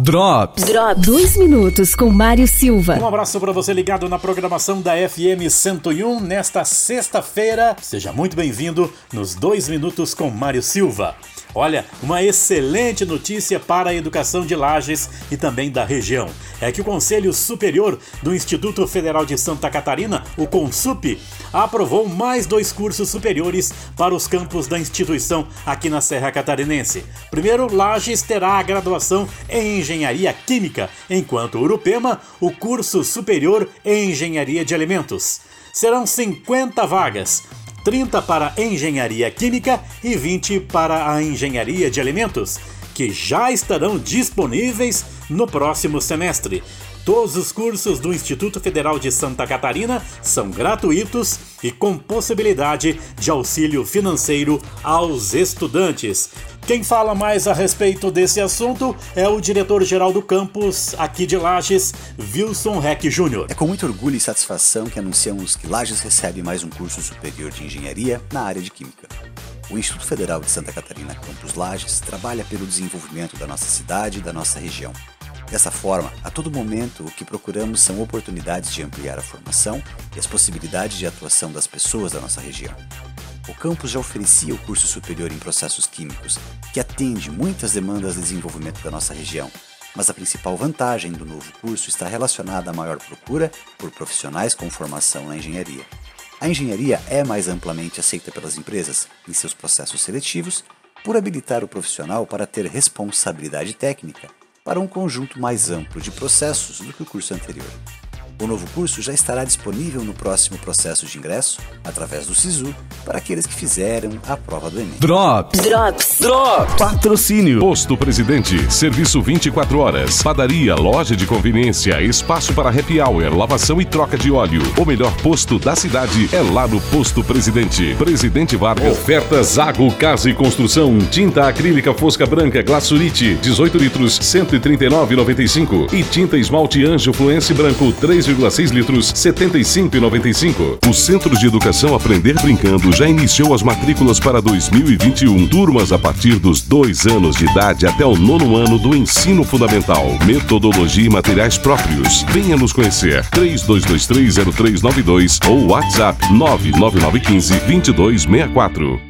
Drops. Drops. Dois minutos com Mário Silva. Um abraço para você ligado na programação da FM 101 nesta sexta-feira. Seja muito bem-vindo nos Dois Minutos com Mário Silva. Olha, uma excelente notícia para a educação de Lages e também da região. É que o Conselho Superior do Instituto Federal de Santa Catarina, o CONSUP, aprovou mais dois cursos superiores para os campos da instituição aqui na Serra Catarinense. Primeiro, Lages terá a graduação em Engenharia Química, enquanto Urupema, o curso superior em Engenharia de Alimentos. Serão 50 vagas 30 para engenharia química e 20 para a engenharia de alimentos, que já estarão disponíveis no próximo semestre. Todos os cursos do Instituto Federal de Santa Catarina são gratuitos e com possibilidade de auxílio financeiro aos estudantes. Quem fala mais a respeito desse assunto é o diretor-geral do campus aqui de Lages, Wilson Reck Júnior. É com muito orgulho e satisfação que anunciamos que Lages recebe mais um curso superior de engenharia na área de química. O Instituto Federal de Santa Catarina Campus Lages trabalha pelo desenvolvimento da nossa cidade e da nossa região. Dessa forma, a todo momento, o que procuramos são oportunidades de ampliar a formação e as possibilidades de atuação das pessoas da nossa região. O campus já oferecia o curso superior em processos químicos, que atende muitas demandas de desenvolvimento da nossa região, mas a principal vantagem do novo curso está relacionada à maior procura por profissionais com formação na engenharia. A engenharia é mais amplamente aceita pelas empresas em seus processos seletivos por habilitar o profissional para ter responsabilidade técnica para um conjunto mais amplo de processos do que o curso anterior. O novo curso já estará disponível no próximo processo de ingresso, através do SISU, para aqueles que fizeram a prova do Enem. Drops. Drops. Drops. Patrocínio. Posto Presidente. Serviço 24 horas. Padaria, loja de conveniência, espaço para happy hour, lavação e troca de óleo. O melhor posto da cidade é lá no Posto Presidente. Presidente Vargas. Ofertas Zago Casa e Construção. Tinta acrílica fosca branca Glassurite, 18 litros, 139,95. E tinta esmalte Anjo Fluence Branco, 3 2,6 litros, 75,95. O Centro de Educação Aprender Brincando já iniciou as matrículas para 2021. Turmas a partir dos dois anos de idade até o nono ano do ensino fundamental. Metodologia e materiais próprios. Venha nos conhecer. 32230392 ou WhatsApp 99915 2264.